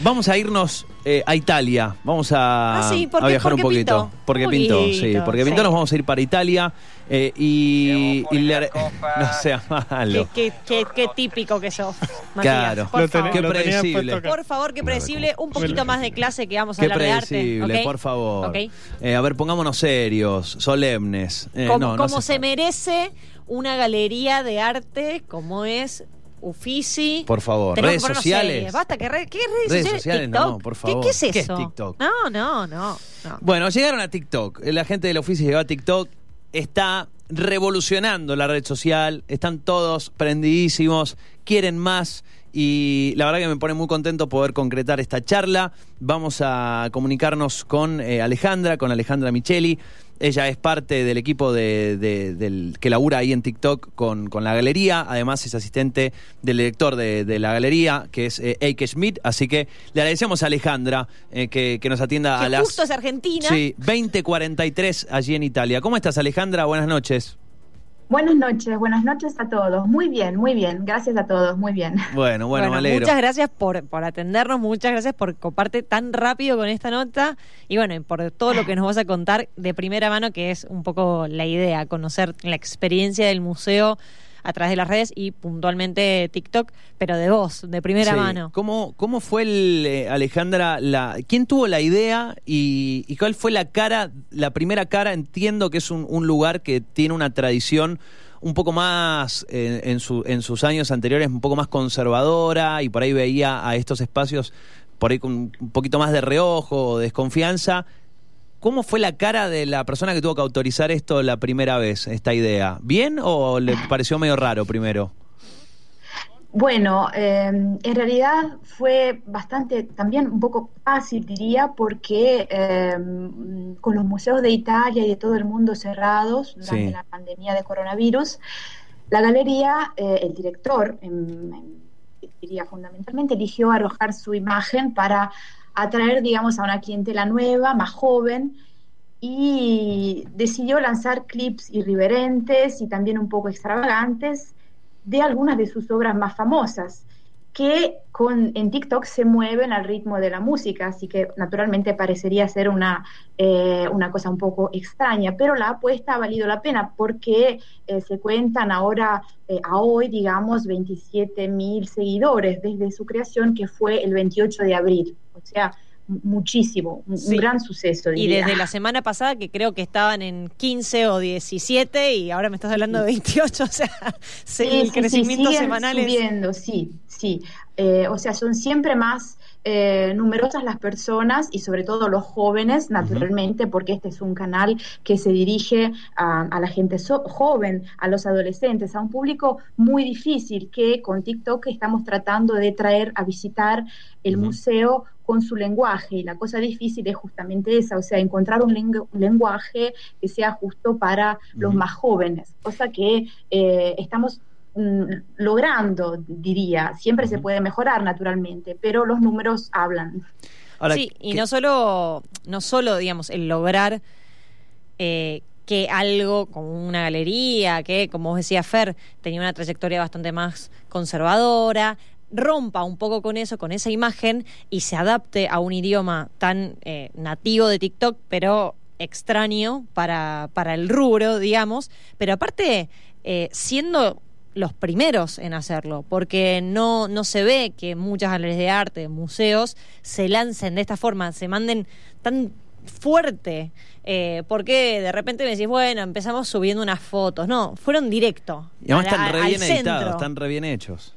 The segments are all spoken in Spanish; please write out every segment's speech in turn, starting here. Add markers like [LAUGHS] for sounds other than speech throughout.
Vamos a irnos eh, a Italia. Vamos a, Ah, viajar Porque un poquito. pintó. Porque pintó, sí. Porque pintó sí. nos vamos a ir para Italia. eh, y, le. [LAUGHS] No sea malo. Qué, qué- qué- qué típico que sos, Matías. Claro. Por favor. Qué predecible. Por favor, qué predecible. Un poquito más de clase que vamos a Qué hablar de arte. predecible, por favor. Eh, a ver, pongámonos serios, solemnes. Eh, Como, no, no como se merece una galería de arte como es Uffizi. Por favor, Tenemos redes que ponernos sociales. Basta, ¿qué, re- qué redes, Redes sociales? sociales, ¿TikTok? no, por ¿Qué- favor. ¿Qué, es eso? ¿Qué es TikTok? No, no, no. no. Bueno, llegaron a TikTok. La gente del oficio llegó a TikTok. Está revolucionando la red social. Están todos prendidísimos. Quieren más. Y la verdad que me pone muy contento poder concretar esta charla. Vamos a comunicarnos con eh, Alejandra, con Alejandra Micheli. Ella es parte del equipo de, de- del, que labura ahí en TikTok con, con la galería. Además es asistente del director de, de la galería, que es eh, Eike Schmidt. Así que le agradecemos a Alejandra eh, que, que nos atienda Que a las... justo es Argentina. Sí, 2043 allí en Italia. ¿Cómo estás, Alejandra? Buenas noches. Buenas noches, buenas noches a todos. Muy bien, muy bien. Gracias a todos, muy bien. Bueno, bueno, me alegro. muchas gracias por, por atendernos, muchas gracias por coparte tan rápido con esta nota y bueno, y por todo lo que nos vas a contar de primera mano, que es un poco la idea, conocer la experiencia del museo a través de las redes y puntualmente TikTok, pero de vos, de primera Sí. mano. ¿Cómo, ¿Cómo fue, el, eh, Alejandra, la, quién tuvo la idea y, y cuál fue la cara, la primera cara? Entiendo que es un, un lugar que tiene una tradición un poco más, eh, en, su, en sus años anteriores, un poco más conservadora y por ahí veía a estos espacios por ahí con un poquito más de reojo o desconfianza. ¿Cómo fue la cara de la persona que tuvo que autorizar esto la primera vez, esta idea? ¿Bien o le pareció medio raro primero? Bueno, eh, en realidad fue bastante, también un poco fácil, diría, porque eh, con los museos de Italia y de todo el mundo cerrados durante Sí. la pandemia de coronavirus, la galería, eh, el director, em, em, diría fundamentalmente, eligió arrojar su imagen para atraer, digamos, a una clientela nueva, más joven, y decidió lanzar clips irreverentes y también un poco extravagantes de algunas de sus obras más famosas, que con, en TikTok se mueven al ritmo de la música, así que naturalmente parecería ser una, eh, una cosa un poco extraña, pero la apuesta ha valido la pena porque eh, se cuentan ahora, eh, a hoy, digamos, 27 mil seguidores desde su creación, que fue el 28 de abril, o sea, muchísimo, un, Sí. gran suceso. Y desde la semana pasada, que creo que estaban en 15 o 17, y ahora me estás hablando de 28, [LAUGHS] o sea, se- Sí, el sí, sí, crecimiento semanal es- subiendo, sí, sí. Eh, o sea, son siempre más eh, numerosas las personas y sobre todo los jóvenes, naturalmente, porque este es un canal que se dirige a, a la gente so- joven, a los adolescentes, a un público muy difícil que con TikTok estamos tratando de traer a visitar el museo con su lenguaje. Y la cosa difícil es justamente esa, o sea, encontrar un, lengu- un lenguaje que sea justo para los más jóvenes, cosa que eh, estamos mm, logrando, diría. Siempre se puede mejorar, naturalmente, pero los números hablan. Ahora, sí, y ¿qué- no solo, no solo, digamos, el lograr eh, que algo como una galería, que, como vos decías, Fer, tenía una trayectoria bastante más conservadora, rompa un poco con eso, con esa imagen, y se adapte a un idioma tan eh, nativo de TikTok, pero extraño para, para el rubro, digamos, pero aparte, eh, siendo los primeros en hacerlo, porque no, no se ve que muchas galerías de arte, museos, se lancen de esta forma, se manden tan fuerte. Eh, porque de repente me decís, bueno, empezamos subiendo unas fotos. No, fueron directo. Y además la- están re bien editados, están re bien hechos.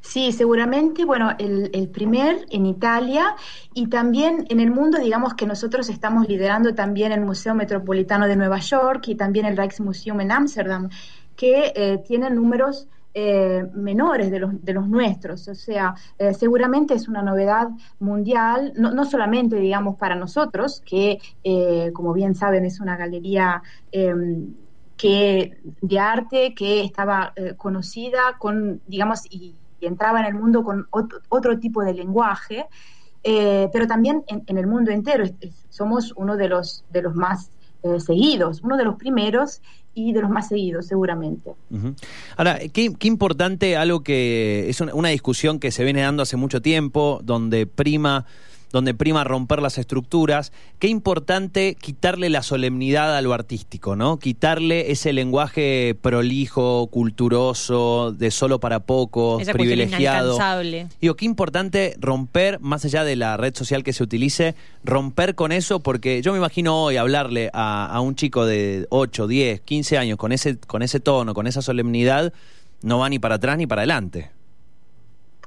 Sí, seguramente, bueno, el, primer en Italia y también en el mundo, digamos que nosotros estamos liderando también el Museo Metropolitano de Nueva York y también el Rijksmuseum en Ámsterdam, que eh, tienen números eh, menores de los, de los nuestros. O sea, eh, seguramente es una novedad mundial, no, no solamente, digamos, para nosotros, que, eh, como bien saben, es una galería eh, que, de arte que estaba eh, conocida con, digamos, y, y entraba en el mundo con otro, otro tipo de lenguaje, eh, pero también en, el mundo entero somos uno de los, de los más eh, seguidos, uno de los primeros y de los más seguidos, seguramente. Ahora, qué, importante algo que es una discusión que se viene dando hace mucho tiempo, donde prima donde prima romper las estructuras, qué importante quitarle la solemnidad a lo artístico, ¿no? Quitarle ese lenguaje prolijo, culturoso, de solo para pocos, privilegiado. Digo, qué importante romper, más allá de la red social que se utilice, romper con eso, porque yo me imagino hoy hablarle a, a un chico de 8, 10, 15 años con ese, con ese tono, con esa solemnidad, no va ni para atrás ni para adelante.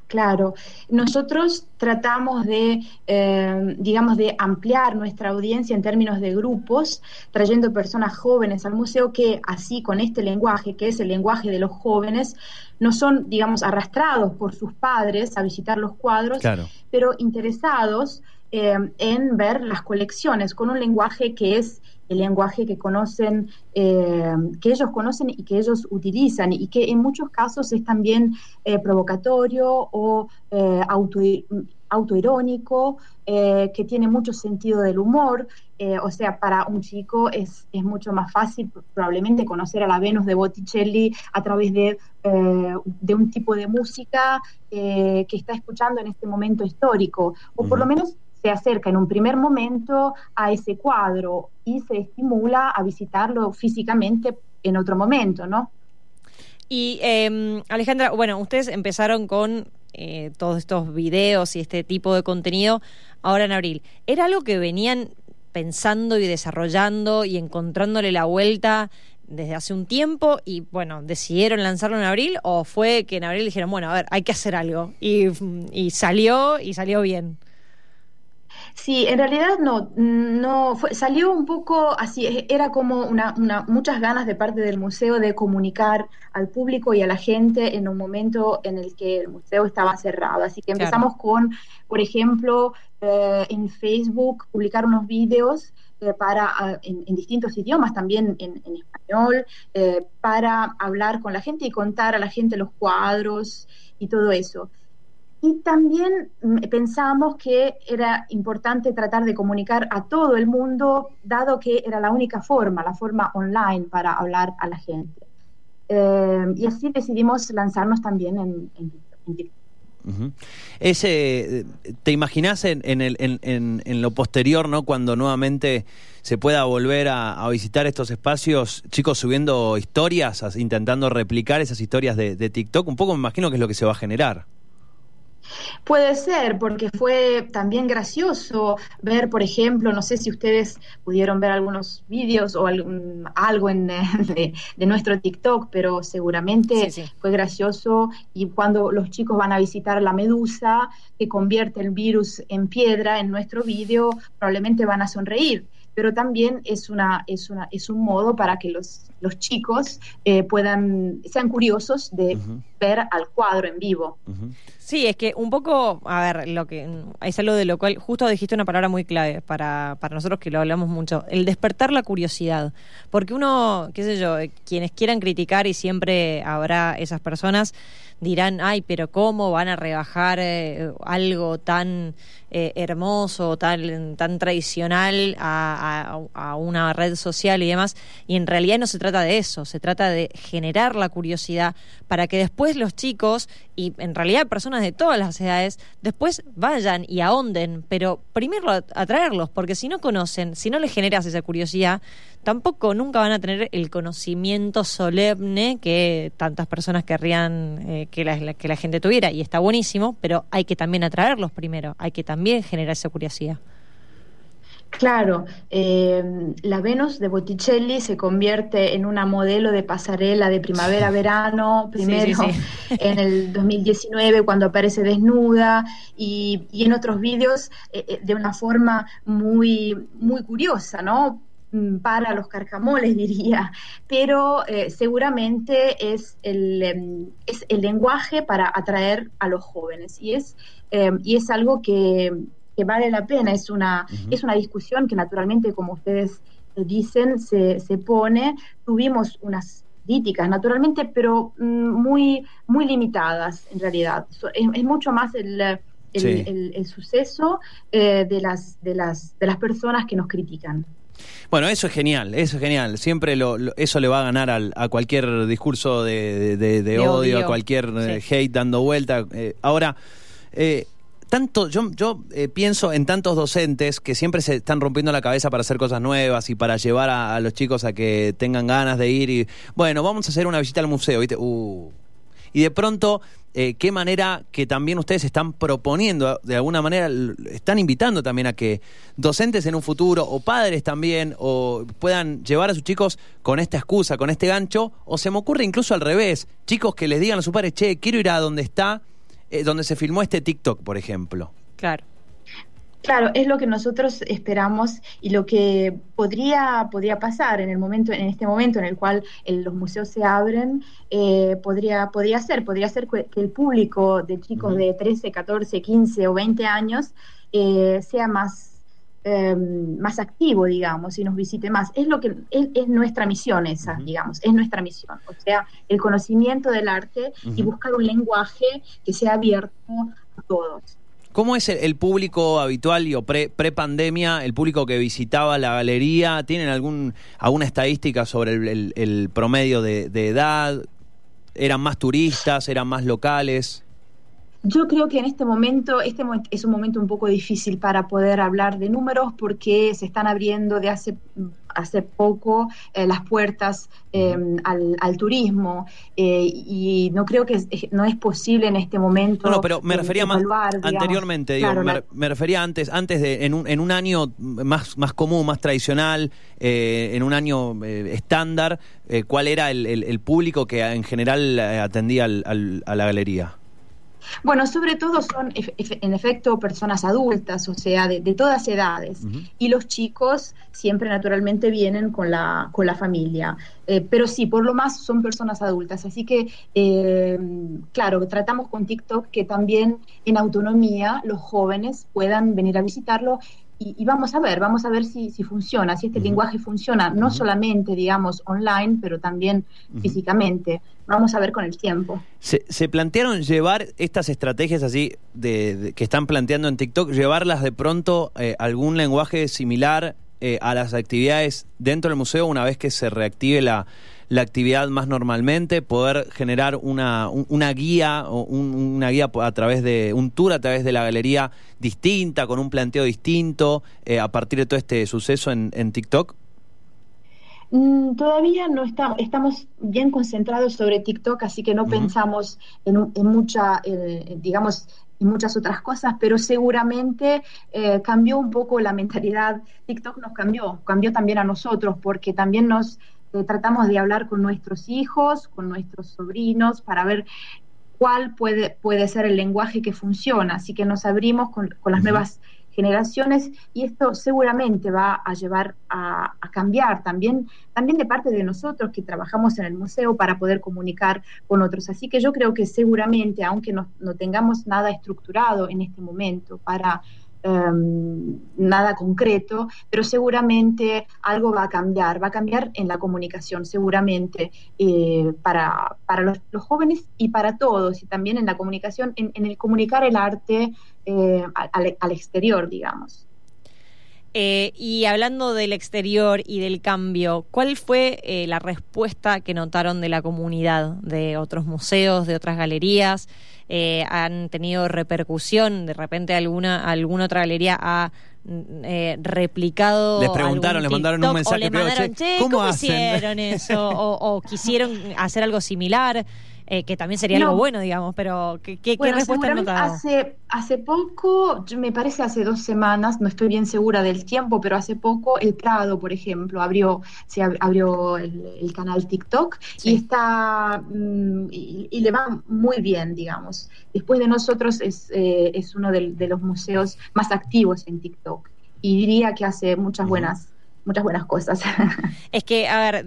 Claro, nosotros tratamos de, eh, digamos, de ampliar nuestra audiencia en términos de grupos, trayendo personas jóvenes al museo que así con este lenguaje, que es el lenguaje de los jóvenes, no son, digamos, arrastrados por sus padres a visitar los cuadros, pero interesados eh, en ver las colecciones con un lenguaje que es el lenguaje que conocen, eh, que ellos conocen y que ellos utilizan y que en muchos casos es también eh, provocatorio o eh, auto, autoirónico, que tiene mucho sentido del humor. o sea, para un chico es, es, mucho más fácil probablemente conocer a la Venus de Botticelli a través de, de un tipo de música que está escuchando en este momento histórico, o por lo menos se acerca en un primer momento a ese cuadro y se estimula a visitarlo físicamente en otro momento, ¿no? Y eh, Alejandra, bueno, ustedes empezaron con eh, todos estos videos y este tipo de contenido ahora en abril. ¿Era algo que venían pensando y desarrollando y encontrándole la vuelta desde hace un tiempo y bueno, decidieron lanzarlo en abril o fue que en abril dijeron, bueno, a ver, hay que hacer algo y salió y salió bien? Sí, en realidad no, no fue, salió un poco así, era como una, muchas ganas de parte del museo de comunicar al público y a la gente en un momento en el que el museo estaba cerrado. Así que empezamos con, por ejemplo, eh, en Facebook publicar unos vídeos eh, para ah, en, distintos idiomas, también en, español, eh, para hablar con la gente y contar a la gente los cuadros y todo eso. Y también mm, pensamos que era importante tratar de comunicar a todo el mundo, dado que era la única forma, la forma online para hablar a la gente. Eh, y así decidimos lanzarnos también en, TikTok. Ese, ¿Te imaginas en, en, lo posterior, ¿no? cuando nuevamente se pueda volver a, visitar estos espacios, chicos subiendo historias, intentando replicar esas historias de, de TikTok? Un poco me imagino que es lo que se va a generar. Puede ser, porque fue también gracioso ver, por ejemplo, no sé si ustedes pudieron ver algunos vídeos o algo en, [LAUGHS] de, nuestro TikTok, pero seguramente fue gracioso. Y cuando los chicos van a visitar la medusa que convierte el virus en piedra en nuestro vídeo, probablemente van a sonreír pero también es, una, es, una, es un modo para que los, los chicos eh, puedan, sean curiosos de ver al cuadro en vivo. Sí, es que un poco, a ver, lo que es algo de lo cual justo dijiste una palabra muy clave para, para nosotros que lo hablamos mucho, el despertar la curiosidad. Porque uno, qué sé yo, quienes quieran criticar y siempre habrá esas personas, dirán, ay, pero ¿cómo van a rebajar eh, algo tan eh, hermoso, tan, tan tradicional a, a, una red social y demás? Y en realidad no se trata de eso, se trata de generar la curiosidad para que después los chicos, y en realidad personas de todas las edades, después vayan y ahonden, pero primero atraerlos, porque si no conocen, si no les generas esa curiosidad, tampoco nunca van a tener el conocimiento solemne que tantas personas querrían eh, que, la, que la gente tuviera. Y está buenísimo, pero hay que también atraerlos primero, hay que también generar esa curiosidad. Claro, eh, la Venus de Botticelli se convierte en una modelo de pasarela de primavera-verano, primero [LAUGHS] en el 2019 cuando aparece desnuda y, en otros vídeos eh, de una forma muy, muy curiosa, ¿no? Mm, para los carcamoles, [LAUGHS] diría, pero eh, seguramente es el, em, es el lenguaje para atraer a los jóvenes y es, em, y es algo que, vale la pena, es una, es una discusión que naturalmente, como ustedes dicen, se, se pone. Tuvimos unas críticas, naturalmente, pero mm, muy, muy limitadas en realidad. Es, mucho más el, el, el, suceso eh, de, las, de, las, de las personas que nos critican. Bueno, eso es genial, eso es genial. Siempre lo, lo- eso le va a ganar al- a cualquier discurso de, odio, odio. a cualquier eh, Sí. hate dando vuelta. Eh, ahora, eh, tanto, yo, yo eh, pienso en tantos docentes que siempre se están rompiendo la cabeza para hacer cosas nuevas y para llevar a, a los chicos a que tengan ganas de ir y, bueno, vamos a hacer una visita al museo, ¿viste? Uh. Y de pronto, eh, qué manera que también ustedes están proponiendo, de alguna manera, están invitando también a que docentes en un futuro, o padres también, o puedan llevar a sus chicos con esta excusa, con este gancho, o se me ocurre incluso al revés, chicos que les digan a sus padres, che, quiero ir a donde está, eh, donde se filmó este TikTok, por ejemplo. Claro. Claro, es lo que nosotros esperamos y lo que podría, podría pasar en el momento, en este momento en el cual el- los museos se abren, eh, podría, podría ser, podría ser que el público de chicos de 13, 14, 15 o 20 años eh, sea más, eh, más activo, digamos, y nos visite más. Es lo que es, es nuestra misión esa, digamos, es nuestra misión. O sea, el conocimiento del arte y buscar un lenguaje que sea abierto a todos. ¿Cómo es el, público habitual y pre-pandemia, el público que visitaba la galería? ¿Tienen algún, alguna estadística sobre el, el- el promedio de, de edad? ¿Eran más turistas? ¿Eran más locales? Yo creo que en este momento, este es un momento un poco difícil para poder hablar de números porque se están abriendo de hace, hace poco eh, las puertas eh, al, al turismo eh, y no creo que es, no es posible en este momento. No, no, pero me refería más digamos. anteriormente, digo, Claro, me, la- me refería antes, antes de, en un, en un año más, más común, más tradicional, eh, en un año estándar, ¿cuál era el, el- el público que en general atendía al- al- a la galería? Bueno, sobre todo son en efecto personas adultas, o sea, de, de todas edades. Y los chicos siempre naturalmente vienen con la, con la familia. Eh, pero sí, por lo más son personas adultas. Así que, eh, claro, tratamos con TikTok que también en autonomía los jóvenes puedan venir a visitarlo. Y, y vamos a ver, vamos a ver si, si funciona, si este lenguaje funciona, no solamente, digamos, online, pero también físicamente. Vamos a ver con el tiempo. ¿Se, se plantearon llevar estas estrategias así de, de- que están planteando en TikTok, llevarlas de pronto eh, algún lenguaje similar eh, a las actividades dentro del museo una vez que se reactive la, la actividad más normalmente, poder generar una, un- una guía una guía a través de un tour a través de la galería distinta, con un planteo distinto eh, a partir de todo este suceso en, en TikTok? Mm, Todavía no está- estamos bien concentrados sobre TikTok, así que no pensamos en, en mucha, eh, digamos, en muchas otras cosas, pero seguramente eh, cambió un poco la mentalidad. TikTok nos cambió, cambió también a nosotros, porque también nos eh, tratamos de hablar con nuestros hijos, con nuestros sobrinos, para ver cuál puede, puede ser el lenguaje que funciona. Así que nos abrimos con, con las nuevas generaciones y esto seguramente va a llevar a, a cambiar también, también de parte de nosotros que trabajamos en el museo para poder comunicar con otros. Así que yo creo que seguramente, aunque no, no tengamos nada estructurado en este momento para em, nada concreto, pero seguramente algo va a cambiar, va a cambiar en la comunicación, seguramente, eh, para, para los, jóvenes y para todos, y también en la comunicación, en, en el comunicar el arte eh, al, al exterior, digamos. Eh, y hablando del exterior y del cambio, ¿cuál fue eh, la respuesta que notaron de la comunidad, de otros museos, de otras galerías? Eh, ¿Han tenido repercusión? ¿De repente alguna, alguna otra galería ha mm, eh, replicado? Les preguntaron, les mandaron un mensaje, O le mandaron, che, che, ¿cómo ¿cómo, hacen?" hicieron eso? [LAUGHS] o, o quisieron hacer algo similar, eh, que también sería No. algo bueno, digamos, pero ¿qué, qué, respuesta han notado? hace, hace poco, me parece hace dos semanas, no estoy bien segura del tiempo, pero hace poco el Prado, por ejemplo, abrió, se ab- abrió el, el canal TikTok Sí. y está mm, y, y le va muy bien, digamos. Después de nosotros es, eh, es uno de, los museos más activos en TikTok y diría que hace muchas buenas, muchas buenas cosas. [LAUGHS] Es que, a ver,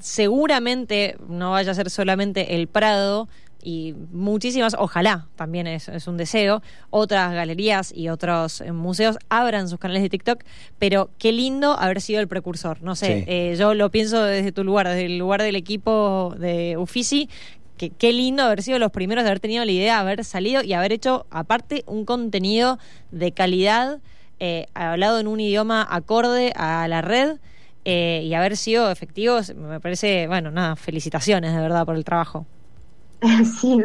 seguramente no vaya a ser solamente el Prado y muchísimas, ojalá, también es, es un deseo, otras galerías y otros eh, museos abran sus canales de TikTok, pero qué lindo haber sido el precursor. No sé, Sí. eh, yo lo pienso desde tu lugar, desde el lugar del equipo de Uffizi, que qué lindo haber sido los primeros de haber tenido la idea, haber salido y haber hecho, aparte, un contenido de calidad eh, hablado en un idioma acorde a la red eh, y haber sido efectivos, me parece, bueno, nada, felicitaciones de verdad por el trabajo. [LAUGHS] Sí,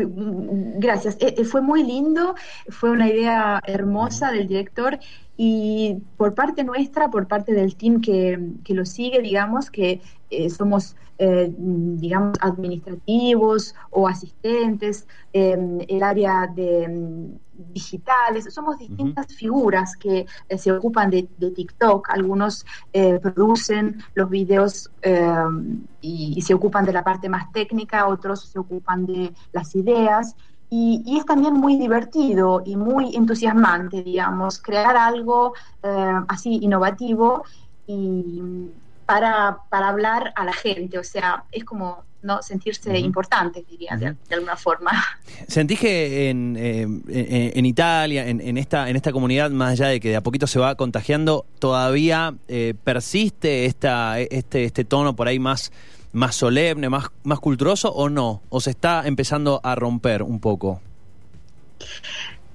gracias. fue muy lindo, fue una idea hermosa del director y por parte nuestra, por parte del team que, que lo sigue, digamos que eh, somos, eh, digamos, administrativos o asistentes, eh, el área de digitales, somos distintas figuras que se ocupan de, de TikTok, algunos producen los videos y, y se ocupan de la parte más técnica, otros se ocupan de las ideas. Y, es también muy divertido y muy entusiasmante, digamos, crear algo eh, así innovativo y para, para, hablar a la gente, o sea, es como no sentirse importante, diría, de, alguna forma. [LAUGHS] ¿Sentís que en, eh, en, Italia, en, esta, en esta comunidad, más allá de que de a poquito se va contagiando, todavía eh, persiste esta, este, este tono por ahí más más solemne, más, más culturoso o no? ¿O se está empezando a romper un poco?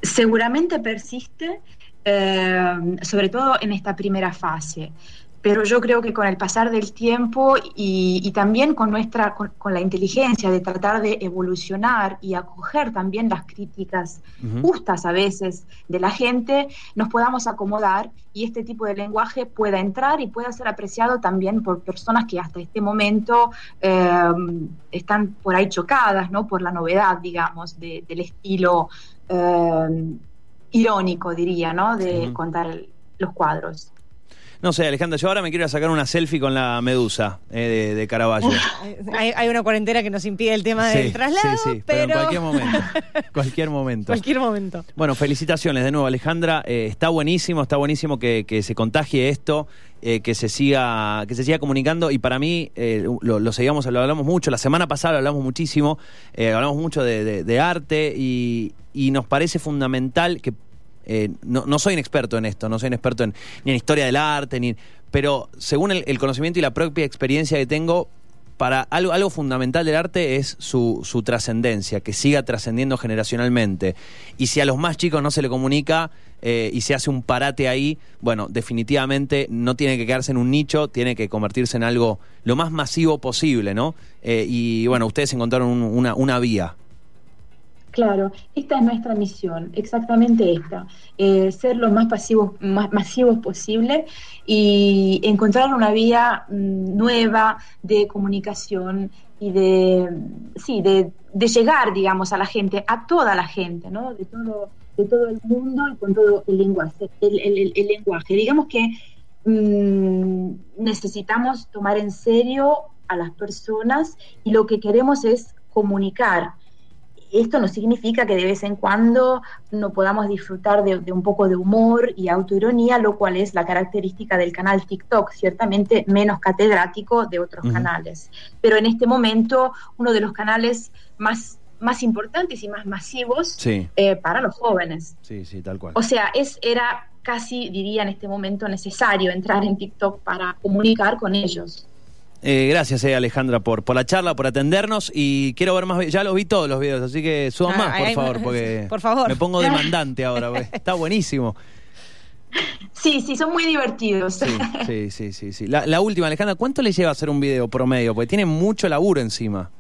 Seguramente persiste, eh, sobre todo en esta primera fase pero yo creo que con el pasar del tiempo y, también con nuestra con, la inteligencia de tratar de evolucionar y acoger también las críticas justas a veces de la gente, nos podamos acomodar y este tipo de lenguaje pueda entrar y pueda ser apreciado también por personas que hasta este momento eh, están por ahí chocadas, ¿no? Por la novedad, digamos, del estilo eh, irónico, diría, ¿no? De contar los cuadros. No sé, Alejandra, yo ahora me quiero sacar una selfie con la medusa eh, de, Caravaggio. hay, una cuarentena que nos impide el tema del traslado, sí, sí, pero... en cualquier momento. [LAUGHS] cualquier momento. Cualquier momento. Bueno, felicitaciones de nuevo, Alejandra. Eh, está buenísimo, está buenísimo que, se contagie esto. Eh, que se siga que se siga comunicando y para mí lo, seguimos lo hablamos mucho la semana pasada lo hablamos muchísimo hablamos mucho de, arte y, y, nos parece fundamental que eh, no, no, soy un experto en esto, no soy un experto en, ni en historia del arte, ni, pero según el, conocimiento y la propia experiencia que tengo, para algo, algo fundamental del arte es su, su trascendencia, que siga trascendiendo generacionalmente. Y si a los más chicos no se le comunica eh, y se hace un parate ahí, bueno, definitivamente no tiene que quedarse en un nicho, tiene que convertirse en algo lo más masivo posible, ¿no? Eh, y bueno, ustedes encontraron una, una vía. Claro, esta es nuestra misión, exactamente esta, eh, ser lo más, pasivos, más masivos posible y encontrar una vía mm, nueva de comunicación y de, sí, de, llegar, digamos, a la gente, a toda la gente, ¿no? De todo, de todo el mundo y con todo el lenguaje. El, lenguaje. Digamos que mm, necesitamos tomar en serio a las personas y lo que queremos es comunicar esto no significa que de vez en cuando no podamos disfrutar de, un poco de humor y autoironía, lo cual es la característica del canal TikTok, ciertamente menos catedrático de otros canales. Pero en este momento, uno de los canales más, más importantes y más masivos eh, para los jóvenes. Sí, sí, tal cual. O sea, es, era casi, diría en este momento, necesario entrar en TikTok para comunicar con ellos. Eh, gracias, eh, Alejandra, por, por la charla, por atendernos. Y quiero ver más. Ya los vi todos los videos, así que suban ah, más, por favor, porque [LAUGHS] por favor. me pongo demandante [LAUGHS] ahora. Está buenísimo. Sí, sí, son muy divertidos. Sí, sí, sí, sí. La, la última, Alejandra, ¿cuánto le lleva hacer un video promedio? Porque tiene mucho laburo encima.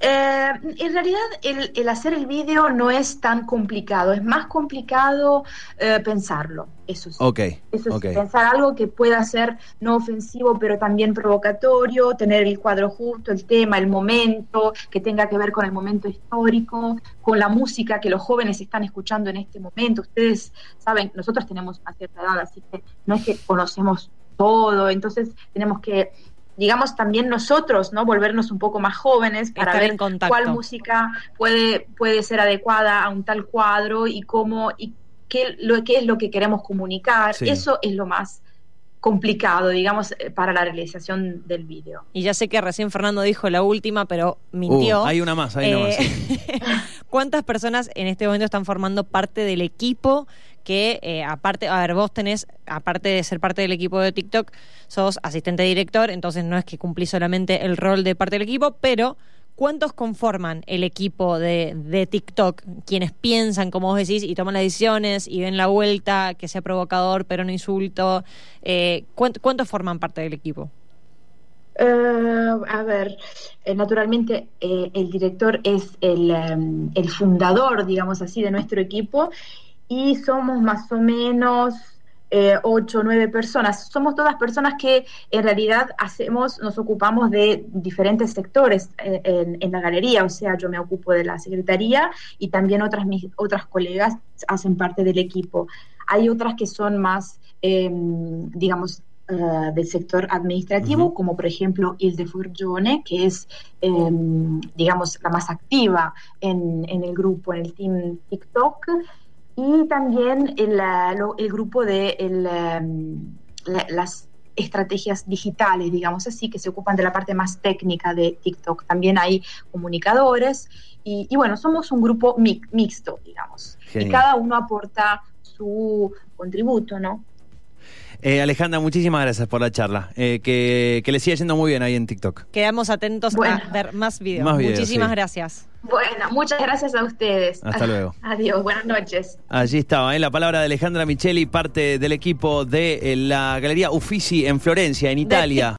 Eh, en realidad el, hacer el vídeo no es tan complicado, es más complicado eh, pensarlo, eso sí. Okay, eso pensar algo que pueda ser no ofensivo pero también provocatorio, tener el cuadro justo, el tema, el momento, que tenga que ver con el momento histórico, con la música que los jóvenes están escuchando en este momento. Ustedes saben, nosotros tenemos una cierta edad, así que no es que conocemos todo, entonces tenemos que digamos, también nosotros, ¿no? Volvernos un poco más jóvenes para ver cuál música puede, puede ser adecuada a un tal cuadro y cómo, y qué, lo, qué es lo que queremos comunicar. Eso es lo más complicado, digamos, eh, para la realización del vídeo. Y ya sé que recién Fernando dijo la última, pero mintió. Uh, hay una más, hay una más. Eh, [LAUGHS] ¿Cuántas personas en este momento están formando parte del equipo que eh, aparte, a ver, vos tenés, aparte de ser parte del equipo de TikTok, sos asistente director, entonces no es que cumplís solamente el rol de parte del equipo, pero ¿cuántos conforman el equipo de, de TikTok? Quienes piensan, como vos decís, y toman las decisiones y ven la vuelta, que sea provocador, pero no insulto. Eh, ¿cuánt- ¿Cuántos forman parte del equipo? Eh, a ver, naturalmente el director es el, em, el fundador, digamos así, de nuestro equipo y somos más o menos eh, ocho o nueve personas. Somos todas personas que en realidad hacemos, nos ocupamos de diferentes sectores eh, en, en la galería, o sea, yo me ocupo de la secretaría y también otras, mis, otras colegas hacen parte del equipo. Hay otras que son más, em, digamos, eh, del sector administrativo, Ujú. como por ejemplo Hilde Furgione, que es, em, digamos, la más activa en, en el grupo, en el team TikTok, y también el, grupo de el, em, la- las estrategias digitales, digamos así, que se ocupan de la parte más técnica de TikTok. También hay comunicadores y, y bueno, somos un grupo mi- mixto, digamos. Genial. Y cada uno aporta su contributo, ¿no? Eh, Alejandra, muchísimas gracias por la charla. Eh, que, que le siga yendo muy bien ahí en TikTok. Quedamos atentos Bueno. a ver más videos. Más videos, Muchísimas sí. gracias. Bueno, muchas gracias a ustedes. Hasta luego. [LAUGHS] Adiós, buenas noches. Allí estaba, ¿eh? la palabra de Alejandra Micheli, parte del equipo de eh, la Galería Uffizi en Florencia, en Italia.